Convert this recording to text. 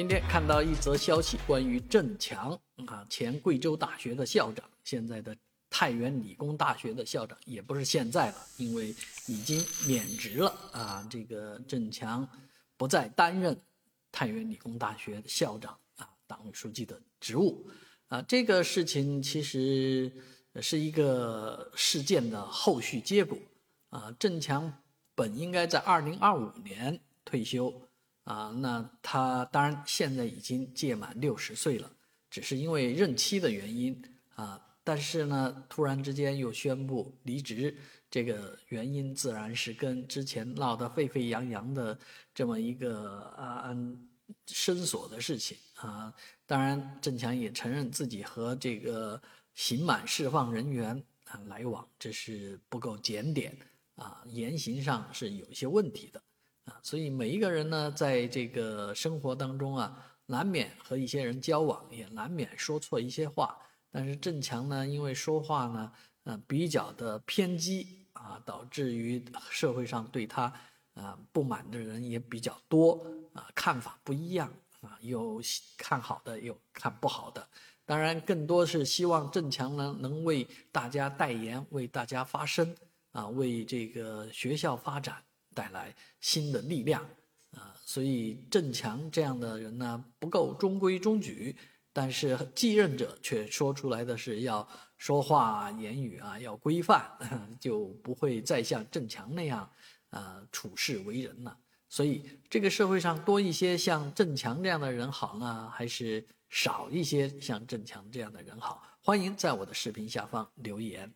今天看到一则消息，关于郑强啊，前贵州大学的校长，现在的太原理工大学的校长，也不是现在了，因为已经免职了啊。这个郑强不再担任太原理工大学的校长啊，党委书记的职务啊。这个事情其实是一个事件的后续结果啊。郑强本应该在二零二五年退休。啊，那他当然现在已经届满六十岁了，只是因为任期的原因啊。但是呢，突然之间又宣布离职，这个原因自然是跟之前闹得沸沸扬扬的这么一个啊申索的事情啊。当然，郑强也承认自己和这个刑满释放人员啊来往，这是不够检点啊，言行上是有些问题的。啊，所以每一个人呢，在这个生活当中啊，难免和一些人交往，也难免说错一些话。但是郑强呢，因为说话呢，呃，比较的偏激啊，导致于社会上对他啊不满的人也比较多啊，看法不一样啊，有看好的，有看不好的。当然，更多是希望郑强呢能为大家代言，为大家发声啊，为这个学校发展。带来新的力量啊，所以郑强这样的人呢不够中规中矩，但是继任者却说出来的是要说话言语啊要规范，就不会再像郑强那样啊处事为人了。所以这个社会上多一些像郑强这样的人好呢，还是少一些像郑强这样的人好？欢迎在我的视频下方留言。